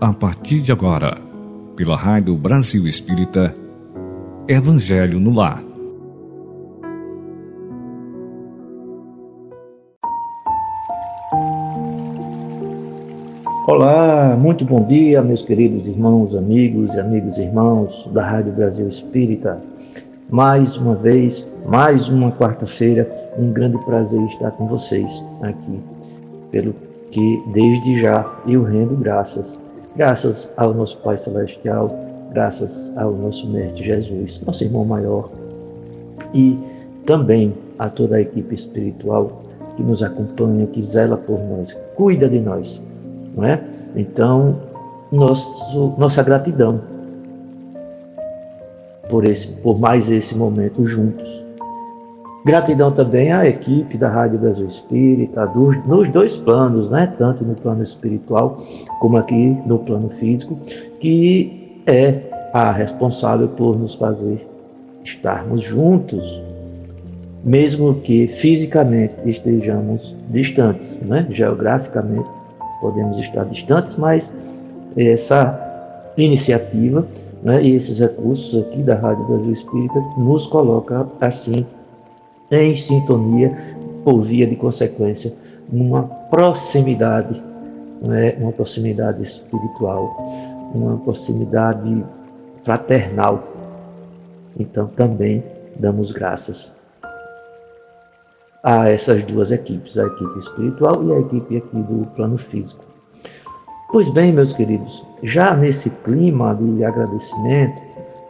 A partir de agora, pela Rádio Brasil Espírita, Evangelho no Lar. Olá, muito bom dia, meus queridos irmãos, amigos e amigos irmãos da Rádio Brasil Espírita. Mais uma vez, mais uma quarta-feira, um grande prazer estar com vocês aqui, pelo que desde já eu rendo graças Graças ao nosso Pai Celestial, graças ao nosso Mestre Jesus, nosso irmão maior, e também a toda a equipe espiritual que nos acompanha, que zela por nós, cuida de nós, não é? Então, nosso, nossa gratidão por esse, por mais esse momento juntos. Gratidão também à equipe da Rádio Brasil Espírita, nos dois planos, né? tanto no plano espiritual como aqui no plano físico, que é a responsável por nos fazer estarmos juntos, mesmo que fisicamente estejamos distantes, né? geograficamente podemos estar distantes, mas essa iniciativa né, e esses recursos aqui da Rádio Brasil Espírita nos coloca assim em sintonia, por via de consequência, numa proximidade, né, uma proximidade espiritual, uma proximidade fraternal. Então também damos graças a essas duas equipes, a equipe espiritual e a equipe aqui do plano físico. Pois bem, meus queridos, já nesse clima de agradecimento,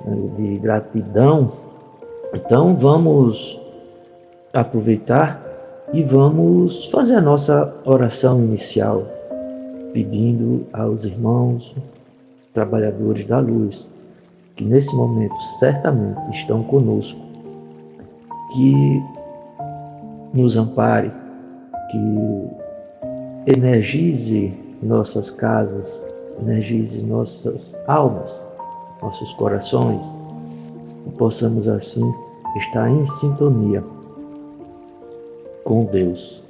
né, de gratidão, então vamos aproveitar e vamos fazer a nossa oração inicial, pedindo aos irmãos trabalhadores da luz, que nesse momento certamente estão conosco, que nos ampare, que energize nossas casas, energize nossas almas, nossos corações, e possamos assim estar em sintonia com Deus.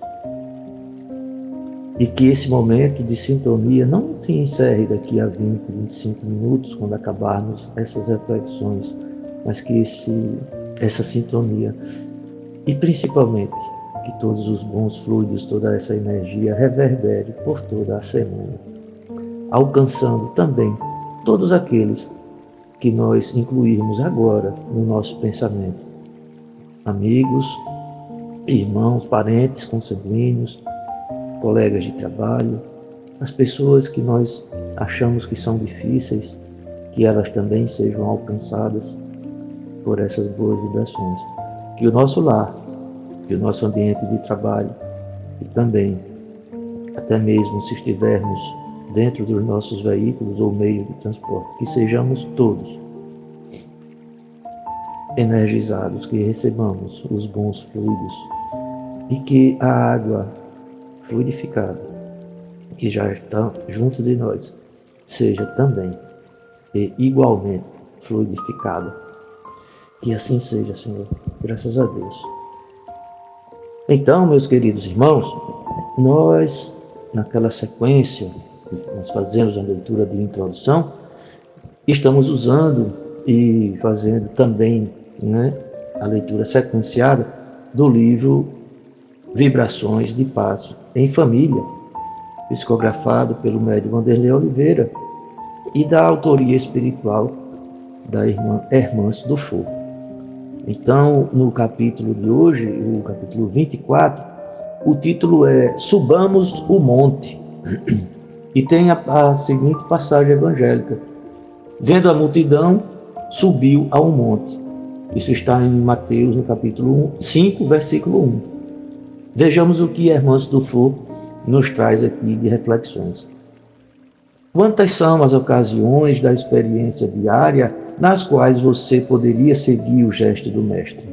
E que esse momento de sintonia não se encerre daqui a 20, 25 minutos, quando acabarmos essas reflexões, mas que esse, essa sintonia, e principalmente que todos os bons fluidos, toda essa energia reverbere por toda a semana, alcançando também todos aqueles que nós incluirmos agora no nosso pensamento. Amigos, irmãos, parentes, consanguíneos, colegas de trabalho, as pessoas que nós achamos que são difíceis, que elas também sejam alcançadas por essas boas vibrações. Que o nosso lar, que o nosso ambiente de trabalho e também, até mesmo se estivermos dentro dos nossos veículos ou meio de transporte, que sejamos todos energizados, que recebamos os bons fluidos e que a água fluidificada, que já está junto de nós, seja também e igualmente fluidificada. Que assim seja, Senhor. Graças a Deus. Então, meus queridos irmãos, nós, naquela sequência, nós fazemos a leitura de introdução, estamos usando e fazendo também né, a leitura sequenciada do livro Vibrações de Paz em Família, psicografado pelo médium Vanderlei Oliveira e da autoria espiritual da irmã Hermãs do Fogo. Então, no capítulo de hoje, o capítulo 24, o título é Subamos o Monte. E tem a, a seguinte passagem evangélica: Vendo a multidão, subiu ao monte. Isso está em Mateus, no capítulo 5, versículo 1. Vejamos o que Hermãos do Fogo nos traz aqui de reflexões. Quantas são as ocasiões da experiência diária nas quais você poderia seguir o gesto do Mestre?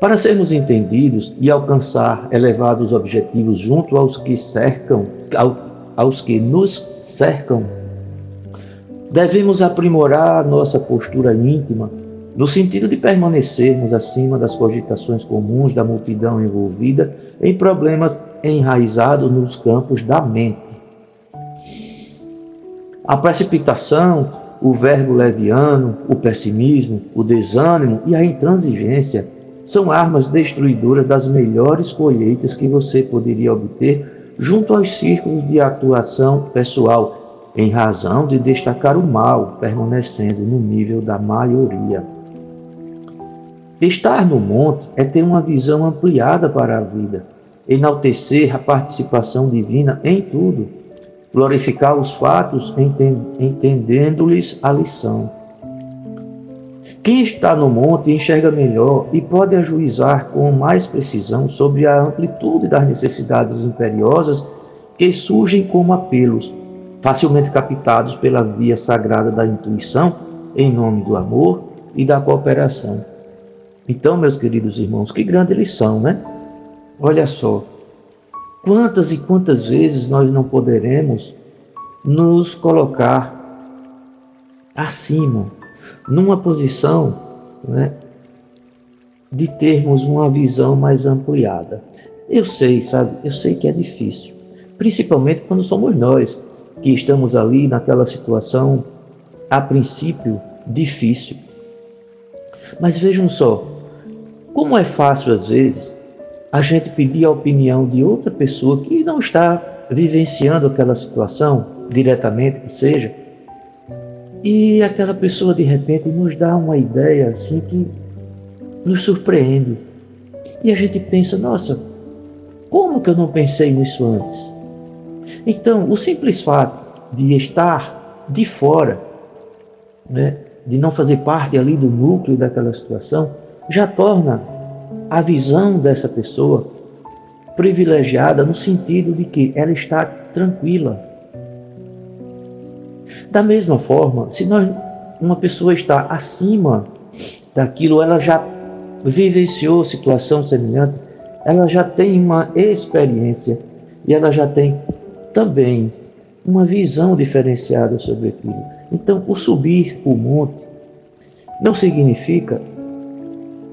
Para sermos entendidos e alcançar elevados objetivos junto aos que cercam, aos que nos cercam, devemos aprimorar nossa postura íntima no sentido de permanecermos acima das cogitações comuns da multidão envolvida em problemas enraizados nos campos da mente. A precipitação, o verbo leviano, o pessimismo, o desânimo e a intransigência são armas destruidoras das melhores colheitas que você poderia obter junto aos círculos de atuação pessoal, em razão de destacar o mal, permanecendo no nível da maioria. Estar no monte é ter uma visão ampliada para a vida, enaltecer a participação divina em tudo, glorificar os fatos entendendo-lhes a lição. Quem está no monte enxerga melhor e pode ajuizar com mais precisão sobre a amplitude das necessidades imperiosas que surgem como apelos, facilmente captados pela via sagrada da intuição, em nome do amor e da cooperação. Então, meus queridos irmãos, que grande lição, né? Olha só, quantas e quantas vezes nós não poderemos nos colocar acima, numa posição né, de termos uma visão mais ampliada. Eu sei, sabe? Eu sei que é difícil, principalmente quando somos nós que estamos ali naquela situação, a princípio, difícil. Mas vejam só, como é fácil, às vezes, a gente pedir a opinião de outra pessoa que não está vivenciando aquela situação diretamente, que seja, e aquela pessoa de repente nos dá uma ideia assim que nos surpreende. E a gente pensa, nossa, como que eu não pensei nisso antes? Então, o simples fato de estar de fora, né, de não fazer parte ali do núcleo daquela situação, já torna a visão dessa pessoa privilegiada no sentido de que ela está tranquila. Da mesma forma, se nós, uma pessoa está acima daquilo, ela já vivenciou situação semelhante, ela já tem uma experiência e ela já tem também uma visão diferenciada sobre aquilo. Então, o subir o monte não significa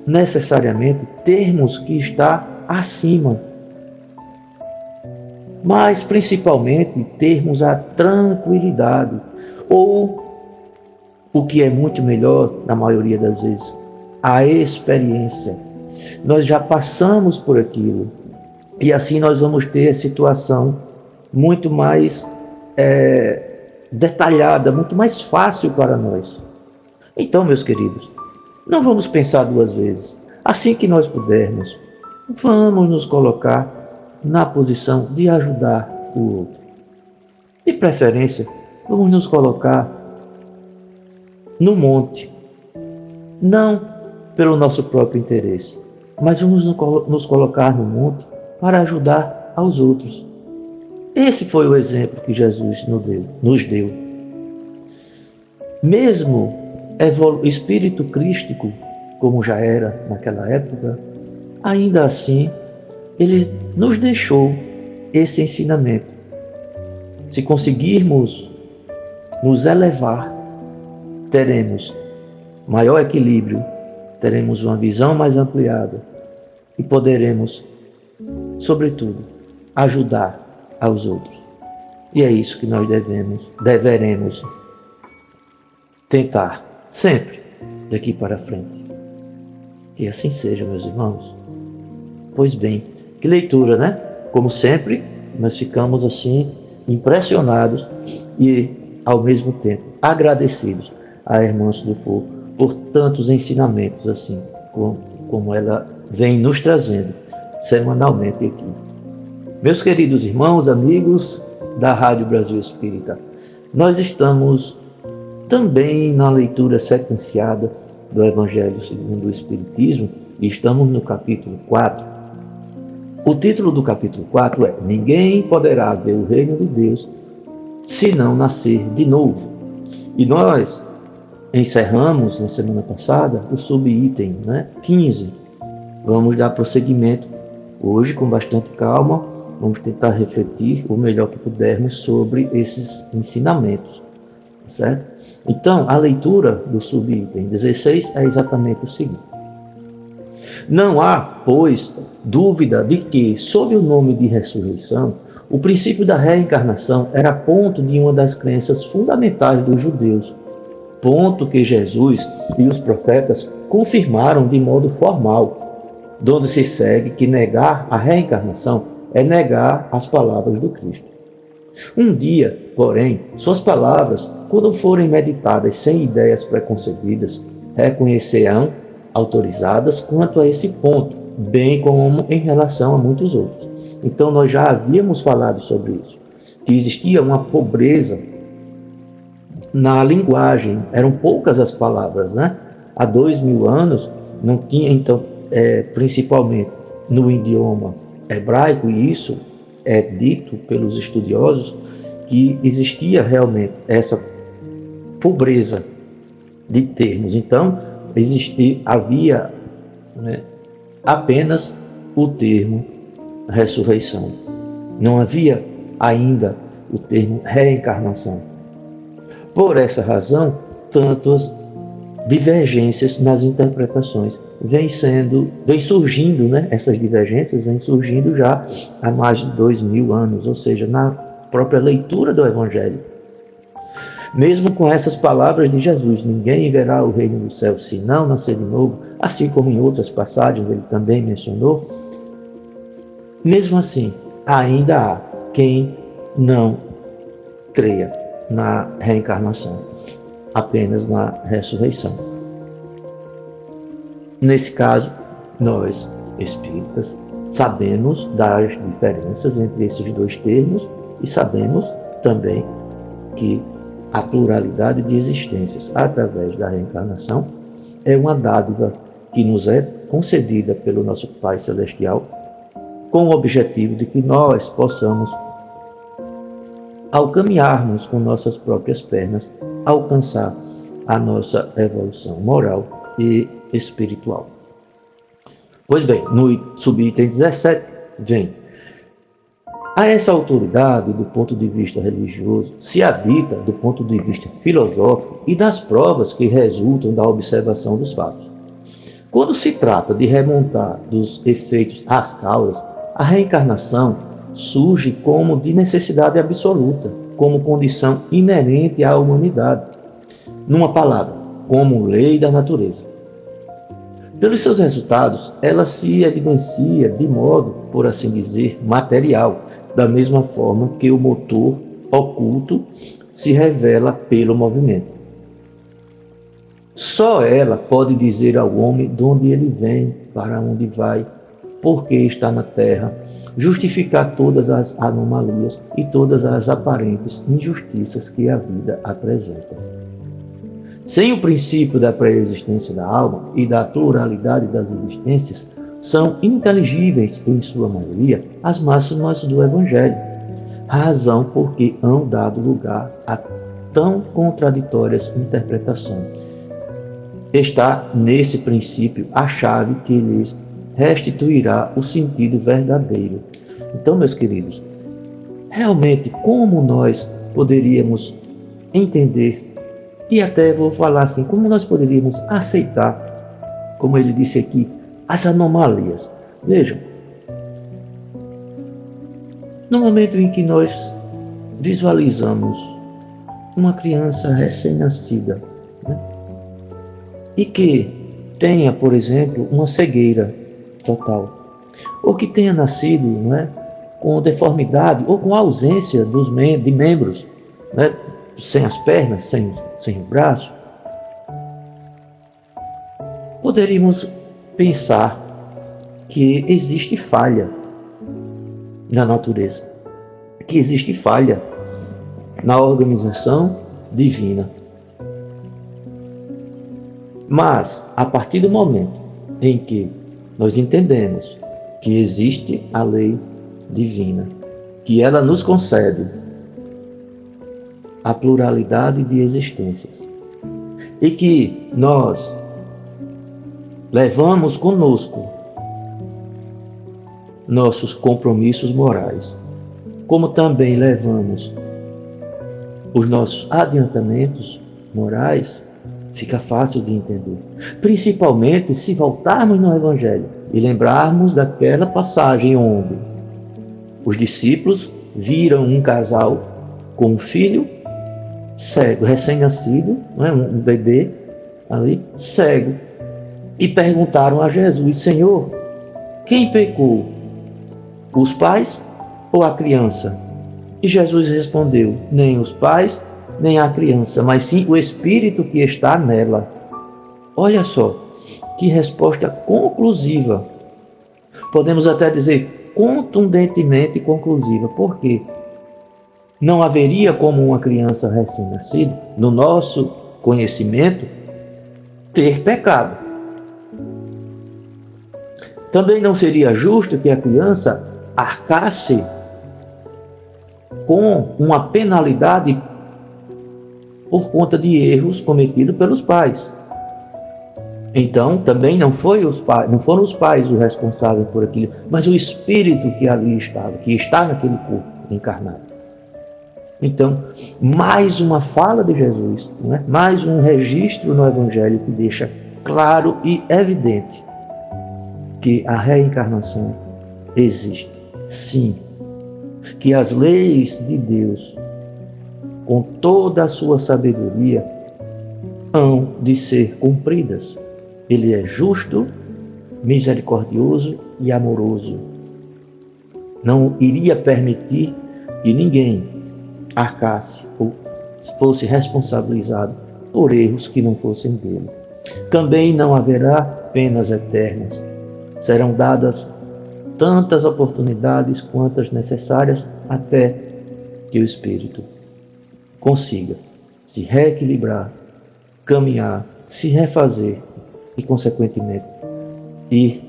necessariamente termos que estar acima, mas principalmente termos a tranquilidade, ou o que é muito melhor, na maioria das vezes, a experiência. Nós já passamos por aquilo e assim nós vamos ter a situação muito mais é, detalhada, muito mais fácil para nós. Então, meus queridos, não vamos pensar duas vezes. Assim que nós pudermos, vamos nos colocar na posição de ajudar o outro. De preferência, vamos nos colocar no monte, não pelo nosso próprio interesse, mas vamos nos colocar no monte para ajudar aos outros. Esse foi o exemplo que Jesus nos deu. Mesmo espírito crístico, como já era naquela época, ainda assim, ele nos deixou esse ensinamento. Se conseguirmos nos elevar, teremos maior equilíbrio, teremos uma visão mais ampliada e poderemos, sobretudo, ajudar aos outros. E é isso que nós devemos, deveremos tentar sempre daqui para frente. Que assim seja, meus irmãos. Pois bem, que leitura, né? Como sempre, nós ficamos assim impressionados e ao mesmo tempo agradecidos à irmã Sudufu por tantos ensinamentos assim, como ela vem nos trazendo semanalmente aqui. Meus queridos irmãos, amigos da Rádio Brasil Espírita, nós estamos também na leitura sequenciada do Evangelho segundo o Espiritismo, e estamos no capítulo 4. O título do capítulo 4 é Ninguém poderá ver o reino de Deus se não nascer de novo. E nós encerramos na semana passada o subitem né, 15. Vamos dar prosseguimento hoje com bastante calma. Vamos tentar refletir o melhor que pudermos sobre esses ensinamentos, certo? Então, a leitura do subitem 16 é exatamente o seguinte: Não há, pois, dúvida de que, sob o nome de ressurreição, o princípio da reencarnação era ponto de uma das crenças fundamentais dos judeus, ponto que Jesus e os profetas confirmaram de modo formal, donde se segue que negar a reencarnação é negar as palavras do Cristo. Um dia, porém, suas palavras, quando forem meditadas sem ideias preconcebidas, reconhecerão autorizadas quanto a esse ponto, bem como em relação a muitos outros. Então, nós já havíamos falado sobre isso, que existia uma pobreza na linguagem, eram poucas as palavras, né? Há dois mil anos não tinha, então, é, principalmente no idioma hebraico, e isso é dito pelos estudiosos, que existia realmente essa pobreza de termos. Então, existia, havia né, apenas o termo ressurreição. Não havia ainda o termo reencarnação. Por essa razão, tantas divergências nas interpretações vêm sendo, vem surgindo, né? Essas divergências vêm surgindo já há mais de dois mil anos, ou seja, na própria leitura do Evangelho. Mesmo com essas palavras de Jesus, ninguém verá o reino do céu se não nascer de novo, assim como em outras passagens ele também mencionou. Mesmo assim, ainda há quem não creia na reencarnação, apenas na ressurreição. Nesse caso, nós, espíritas, sabemos das diferenças entre esses dois termos e sabemos também que a pluralidade de existências através da reencarnação é uma dádiva que nos é concedida pelo nosso Pai Celestial com o objetivo de que nós possamos, ao caminharmos com nossas próprias pernas, alcançar a nossa evolução moral e espiritual. Pois bem, no subitem 17 vem a essa autoridade, do ponto de vista religioso, se habita do ponto de vista filosófico e das provas que resultam da observação dos fatos. Quando se trata de remontar dos efeitos às causas, a reencarnação surge como de necessidade absoluta, como condição inerente à humanidade. Numa palavra, como lei da natureza. Pelos seus resultados, ela se evidencia de modo, por assim dizer, material, da mesma forma que o motor oculto se revela pelo movimento. Só ela pode dizer ao homem de onde ele vem, para onde vai, por que está na terra, justificar todas as anomalias e todas as aparentes injustiças que a vida apresenta. Sem o princípio da pré-existência da alma e da pluralidade das existências, são inteligíveis, em sua maioria, as máximas do Evangelho, razão porque hão dado lugar a tão contraditórias interpretações. Está nesse princípio a chave que lhes restituirá o sentido verdadeiro. Então, meus queridos, realmente como nós poderíamos entender e até vou falar assim, como nós poderíamos aceitar, como ele disse aqui, as anomalias. Vejam, no momento em que nós visualizamos uma criança recém-nascida né, e que tenha, por exemplo, uma cegueira total, ou que tenha nascido não é, com deformidade ou com ausência dos mem de membros, né, sem as pernas, sem, sem o braço, poderíamos pensar que existe falha na natureza, que existe falha na organização divina. Mas, a partir do momento em que nós entendemos que existe a lei divina, que ela nos concede a pluralidade de existências e que nós levamos conosco nossos compromissos morais, como também levamos os nossos adiantamentos morais, fica fácil de entender. Principalmente se voltarmos no Evangelho e lembrarmos daquela passagem onde os discípulos viram um casal com um filho cego, recém-nascido, é? um bebê ali, cego, e perguntaram a Jesus: Senhor, quem pecou? Os pais ou a criança? E Jesus respondeu: Nem os pais, nem a criança, mas sim o espírito que está nela. Olha só, que resposta conclusiva. Podemos até dizer contundentemente conclusiva. Por quê? Não haveria como uma criança recém-nascida, no nosso conhecimento, ter pecado. Também não seria justo que a criança arcasse com uma penalidade por conta de erros cometidos pelos pais. Então, também não, foi os pais, não foram os pais os responsáveis por aquilo, mas o espírito que ali estava, que está naquele corpo encarnado. Então, mais uma fala de Jesus, é? mais um registro no Evangelho que deixa claro e evidente que a reencarnação existe, sim, que as leis de Deus, com toda a sua sabedoria, hão de ser cumpridas. Ele é justo, misericordioso e amoroso. Não iria permitir que ninguém arcasse ou fosse responsabilizado por erros que não fossem dele. Também não haverá penas eternas. Serão dadas tantas oportunidades quantas necessárias até que o espírito consiga se reequilibrar, caminhar, se refazer e, consequentemente, ir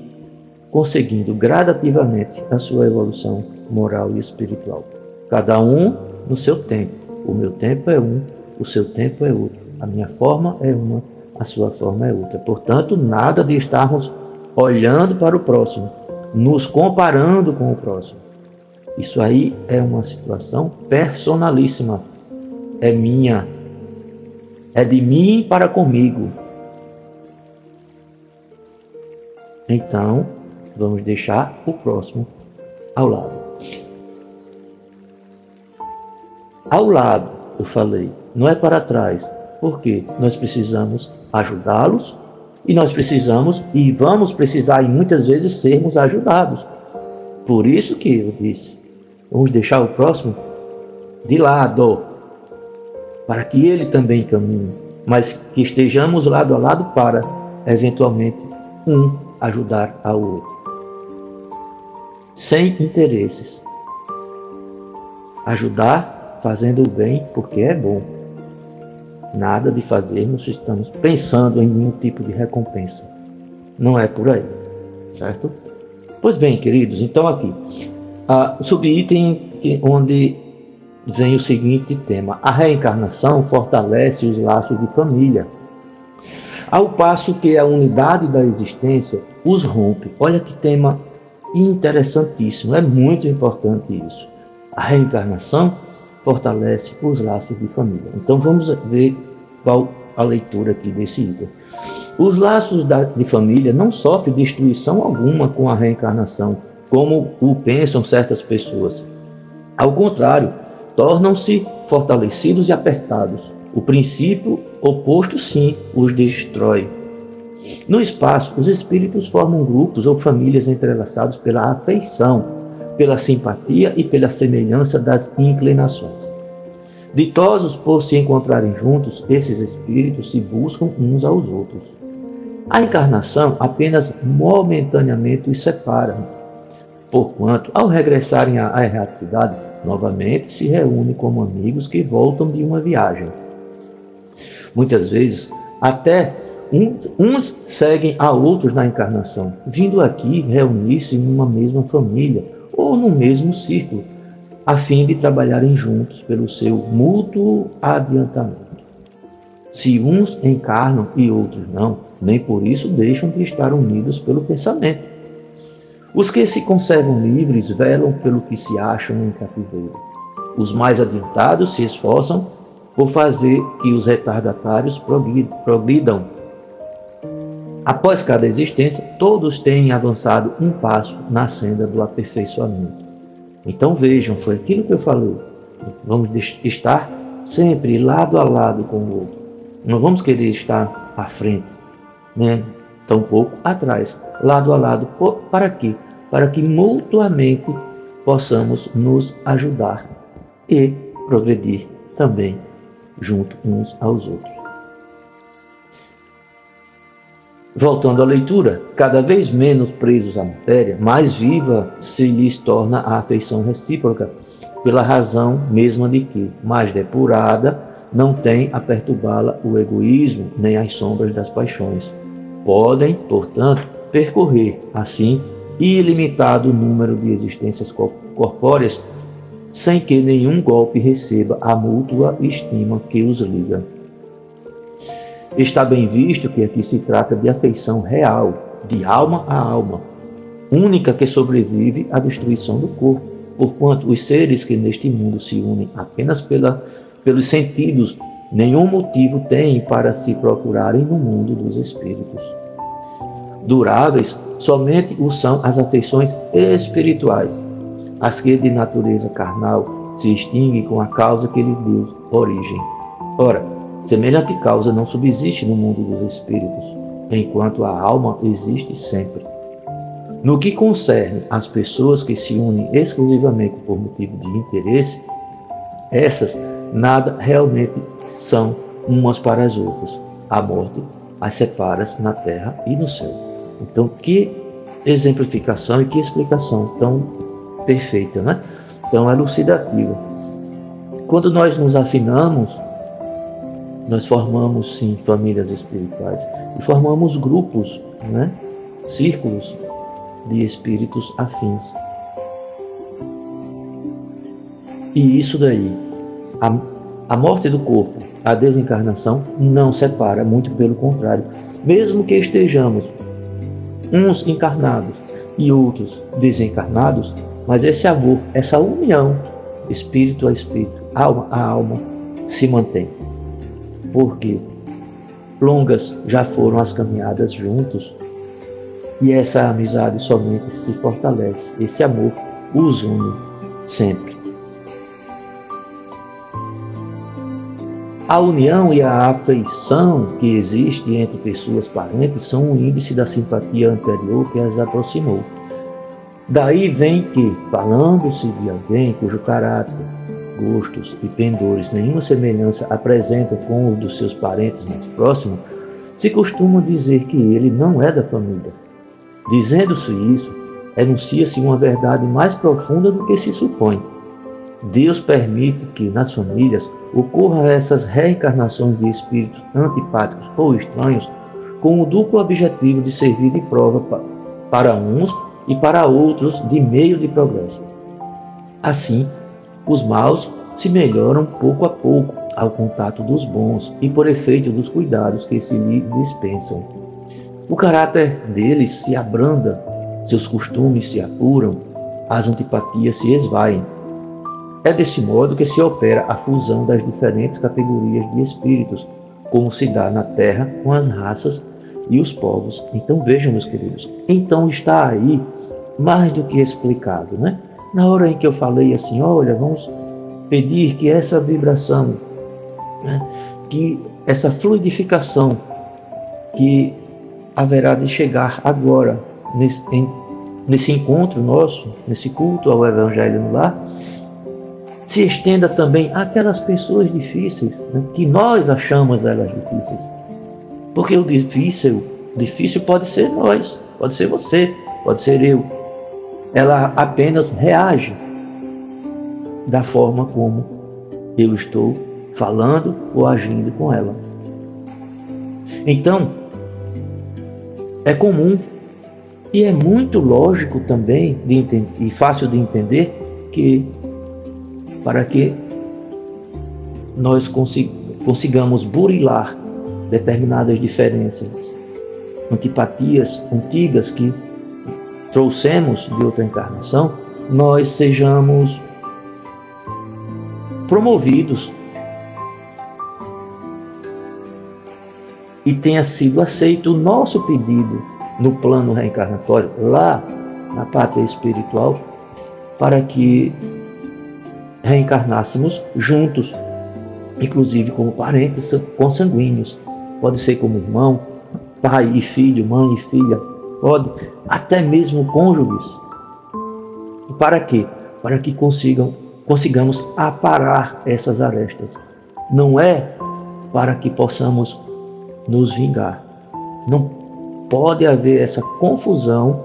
conseguindo gradativamente a sua evolução moral e espiritual. Cada um no seu tempo. O meu tempo é um, o seu tempo é outro. A minha forma é uma, a sua forma é outra. Portanto, nada de estarmos olhando para o próximo, nos comparando com o próximo. Isso aí é uma situação personalíssima. É minha. É de mim para comigo. Então, vamos deixar o próximo ao lado. Ao lado, eu falei, não é para trás. Porque nós precisamos ajudá-los e nós precisamos e vamos precisar e muitas vezes sermos ajudados. Por isso que eu disse, vamos deixar o próximo de lado, para que ele também caminhe, mas que estejamos lado a lado para eventualmente um ajudar ao outro. Sem interesses. Ajudar fazendo o bem porque é bom. Nada de fazermos estamos pensando em nenhum tipo de recompensa. Não é por aí, certo? Pois bem, queridos, então aqui, a subitem onde vem o seguinte tema: a reencarnação fortalece os laços de família ao passo que a unidade da existência os rompe. Olha que tema interessantíssimo, é muito importante isso. A reencarnação fortalece os laços de família. Então vamos ver qual a leitura aqui desse item. Os laços de família não sofrem destruição alguma com a reencarnação, como o pensam certas pessoas. Ao contrário, tornam-se fortalecidos e apertados. O princípio oposto, sim, os destrói. No espaço, os espíritos formam grupos ou famílias entrelaçados pela afeição, pela simpatia e pela semelhança das inclinações. Ditosos por se encontrarem juntos, esses espíritos se buscam uns aos outros. A encarnação apenas momentaneamente os separa, porquanto, ao regressarem à erraticidade, novamente se reúnem como amigos que voltam de uma viagem Muitas vezes, até uns seguem a outros na encarnação, vindo aqui reunir-se em uma mesma família ou no mesmo círculo, a fim de trabalharem juntos pelo seu mútuo adiantamento. Se uns encarnam e outros não, nem por isso deixam de estar unidos pelo pensamento. Os que se conservam livres velam pelo que se acham em cativeiro. Os mais adiantados se esforçam por fazer que os retardatários progridam. Após cada existência, todos têm avançado um passo na senda do aperfeiçoamento. Então vejam, foi aquilo que eu falei. Vamos estar sempre lado a lado com o outro. Não vamos querer estar à frente, né? Tampouco atrás, lado a lado. Para quê? Para que mutuamente possamos nos ajudar e progredir também junto uns aos outros. Voltando à leitura, cada vez menos presos à matéria, mais viva se lhes torna a afeição recíproca, pela razão mesma de que, mais depurada, não tem a perturbá-la o egoísmo nem as sombras das paixões. Podem, portanto, percorrer, assim, ilimitado número de existências corpóreas, sem que nenhum golpe receba a mútua estima que os liga. Está bem visto que aqui se trata de afeição real, de alma a alma, única que sobrevive à destruição do corpo, porquanto os seres que neste mundo se unem apenas pela, pelos sentidos, nenhum motivo têm para se procurarem no mundo dos espíritos. Duráveis somente o são as afeições espirituais, as que de natureza carnal se extinguem com a causa que lhe deu origem. Ora, Semelhante causa não subsiste no mundo dos espíritos, enquanto a alma existe sempre. No que concerne às pessoas que se unem exclusivamente por motivo de interesse, essas nada realmente são umas para as outras. A morte as separa na terra e no céu. Então, que exemplificação e que explicação tão perfeita, né? tão elucidativa. Quando nós nos afinamos nós formamos sim famílias espirituais e formamos grupos, né? círculos de espíritos afins. E isso daí, a, a morte do corpo, a desencarnação, não separa, muito pelo contrário. Mesmo que estejamos uns encarnados e outros desencarnados, mas esse amor, essa união, espírito a espírito, alma a alma, se mantém porque longas já foram as caminhadas juntos e essa amizade somente se fortalece, esse amor os une sempre. A união e a afeição que existe entre pessoas parentes são um índice da simpatia anterior que as aproximou. Daí vem que, falando-se de alguém cujo caráter gostos e pendores nenhuma semelhança apresentam com os dos seus parentes mais próximos, se costuma dizer que ele não é da família. Dizendo-se isso, enuncia-se uma verdade mais profunda do que se supõe. Deus permite que nas famílias ocorram essas reencarnações de espíritos antipáticos ou estranhos, com o duplo objetivo de servir de prova para uns e para outros de meio de progresso. Assim, os maus se melhoram pouco a pouco ao contato dos bons e por efeito dos cuidados que se lhe dispensam. O caráter deles se abranda, seus costumes se apuram, as antipatias se esvaem. É desse modo que se opera a fusão das diferentes categorias de espíritos, como se dá na Terra com as raças e os povos. Então vejam, meus queridos, então está aí mais do que explicado, né? Na hora em que eu falei assim, olha, vamos pedir que essa vibração, né, que essa fluidificação que haverá de chegar agora nesse, em, nesse encontro nosso, nesse culto ao Evangelho no lar, se estenda também àquelas pessoas difíceis, né, que nós achamos elas difíceis. Porque o difícil, difícil pode ser nós, pode ser você, pode ser eu, ela apenas reage da forma como eu estou falando ou agindo com ela. Então, é comum e é muito lógico também de e fácil de entender que para que nós consigamos burilar determinadas diferenças, antipatias antigas que trouxemos de outra encarnação, nós sejamos promovidos e tenha sido aceito o nosso pedido no plano reencarnatório, lá na pátria espiritual, para que reencarnássemos juntos, inclusive como parentes consanguíneos. Pode ser como irmão, pai e filho, mãe e filha, pode, até mesmo cônjuges. Para quê? Para que consigam, consigamos aparar essas arestas. Não é para que possamos nos vingar. Não pode haver essa confusão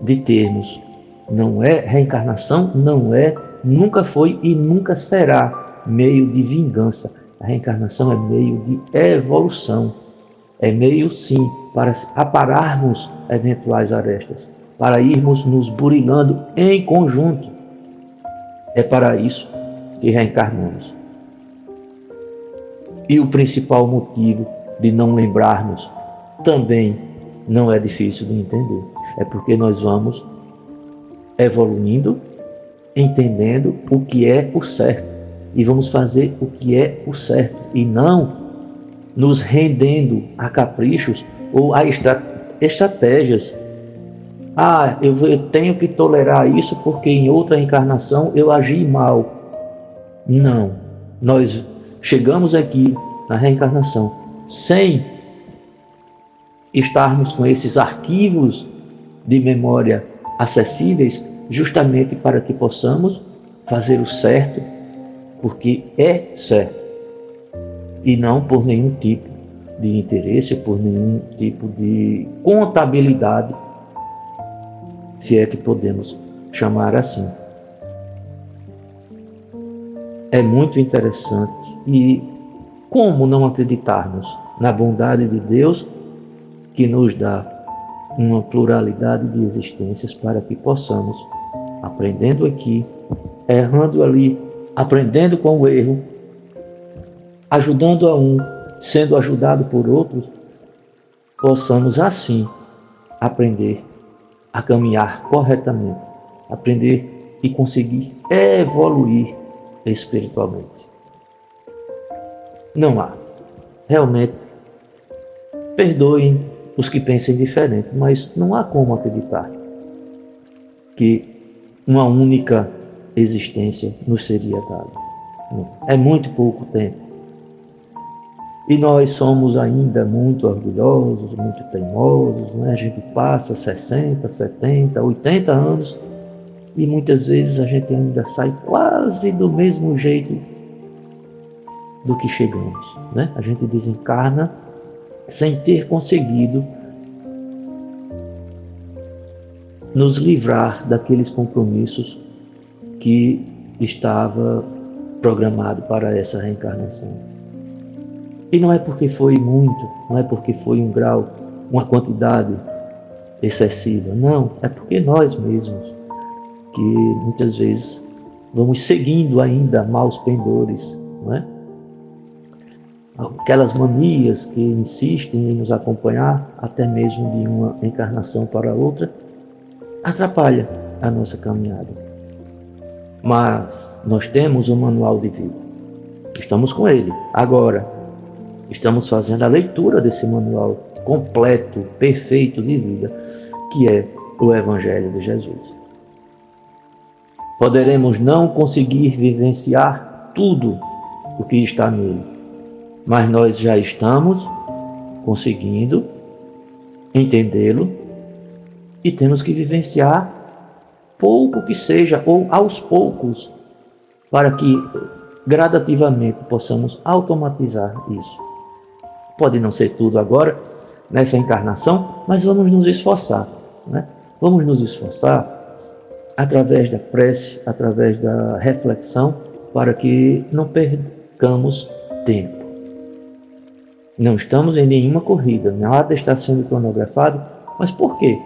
de termos. Não é reencarnação, não é, nunca foi e nunca será meio de vingança. A reencarnação é meio de evolução. É meio, sim, para apararmos eventuais arestas, para irmos nos burilando em conjunto. É para isso que reencarnamos. E o principal motivo de não lembrarmos também não é difícil de entender. É porque nós vamos evoluindo, entendendo o que é o certo e vamos fazer o que é o certo e não nos rendendo a caprichos ou a estratégias. Ah, eu, tenho que tolerar isso porque em outra encarnação eu agi mal. Não. Nós chegamos aqui na reencarnação sem estarmos com esses arquivos de memória acessíveis, justamente para que possamos fazer o certo, porque é certo, e não por nenhum tipo de interesse, por nenhum tipo de contabilidade, se é que podemos chamar assim. É muito interessante e como não acreditarmos na bondade de Deus que nos dá uma pluralidade de existências para que possamos, aprendendo aqui, errando ali, aprendendo com o erro, ajudando a um, sendo ajudado por outros, possamos assim aprender a caminhar corretamente, aprender e conseguir evoluir espiritualmente. Não há. Realmente, perdoem os que pensem diferente, mas não há como acreditar que uma única existência nos seria dada. É muito pouco tempo. E nós somos ainda muito orgulhosos, muito teimosos, né? a gente passa 60, 70, 80 anos e muitas vezes a gente ainda sai quase do mesmo jeito do que chegamos. Né? A gente desencarna sem ter conseguido nos livrar daqueles compromissos que estava programado para essa reencarnação. E não é porque foi muito, não é porque foi um grau, uma quantidade excessiva, não, é porque nós mesmos, que muitas vezes vamos seguindo ainda maus pendores, não é? aquelas manias que insistem em nos acompanhar, até mesmo de uma encarnação para outra, atrapalha a nossa caminhada. Mas nós temos um manual de vida. Estamos com ele. Agora, estamos fazendo a leitura desse manual completo, perfeito de vida, que é o Evangelho de Jesus. Poderemos não conseguir vivenciar tudo o que está nele, mas nós já estamos conseguindo entendê-lo e temos que vivenciar pouco que seja ou aos poucos para que gradativamente possamos automatizar isso. Pode não ser tudo agora nessa encarnação, mas vamos nos esforçar, né? Vamos nos esforçar através da prece, através da reflexão, para que não percamos tempo. Não estamos em nenhuma corrida, nada está sendo cronografado, mas por quê?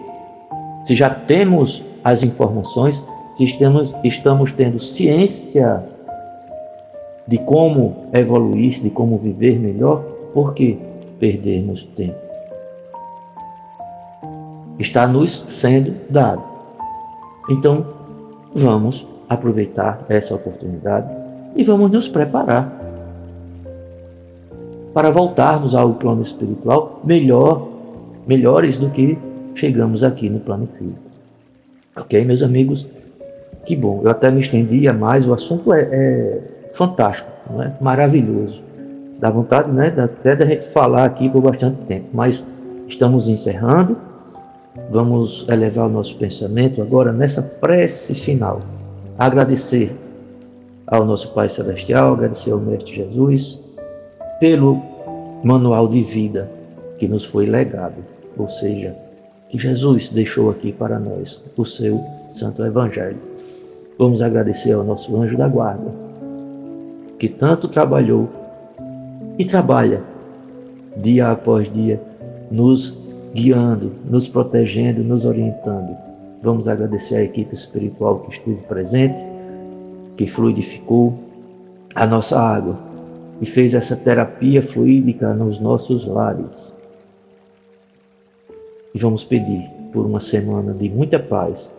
Se já temos as informações, se estamos, estamos tendo ciência de como evoluir, de como viver melhor, por que perdermos tempo? Está nos sendo dado. Então, vamos aproveitar essa oportunidade e vamos nos preparar para voltarmos ao plano espiritual melhor, melhores do que chegamos aqui no plano físico. Ok, meus amigos? Que bom, eu até me estendia mais, o assunto é, é fantástico, não é? maravilhoso. Dá vontade né, até da gente falar aqui por bastante tempo, mas estamos encerrando. Vamos elevar o nosso pensamento agora nessa prece final. Agradecer ao nosso Pai Celestial, agradecer ao Mestre Jesus pelo manual de vida que nos foi legado, ou seja, que Jesus deixou aqui para nós, o seu Santo Evangelho. Vamos agradecer ao nosso anjo da guarda, que tanto trabalhou e trabalha dia após dia, nos guiando, nos protegendo, nos orientando. Vamos agradecer à equipe espiritual que esteve presente, que fluidificou a nossa água e fez essa terapia fluídica nos nossos lares. E vamos pedir por uma semana de muita paz,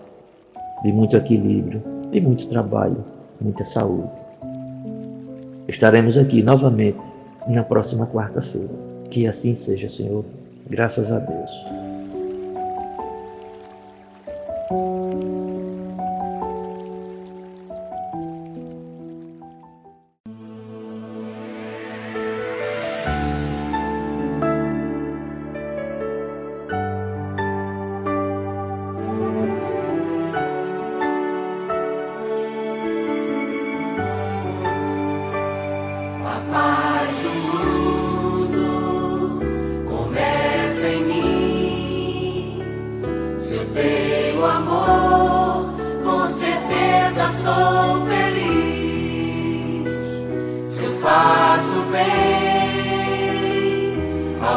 de muito equilíbrio, de muito trabalho, muita saúde. Estaremos aqui novamente na próxima quarta-feira. Que assim seja, Senhor. Graças a Deus.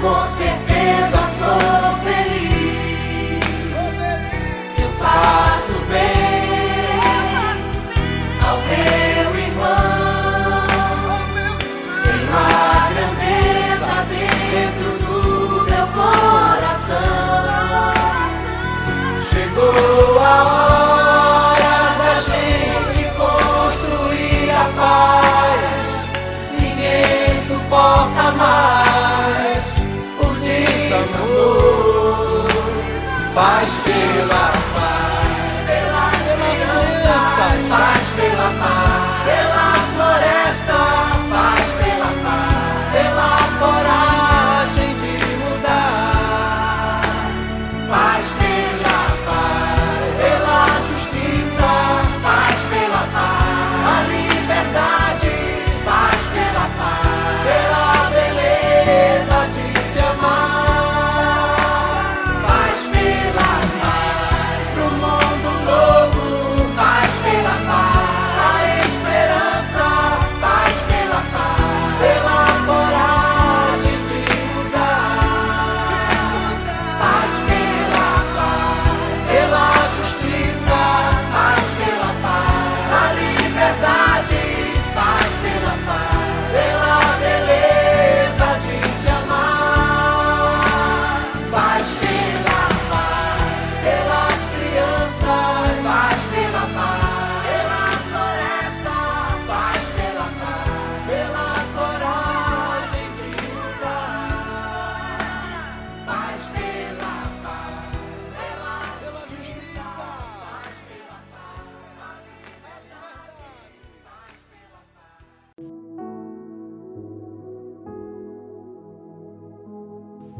com certeza.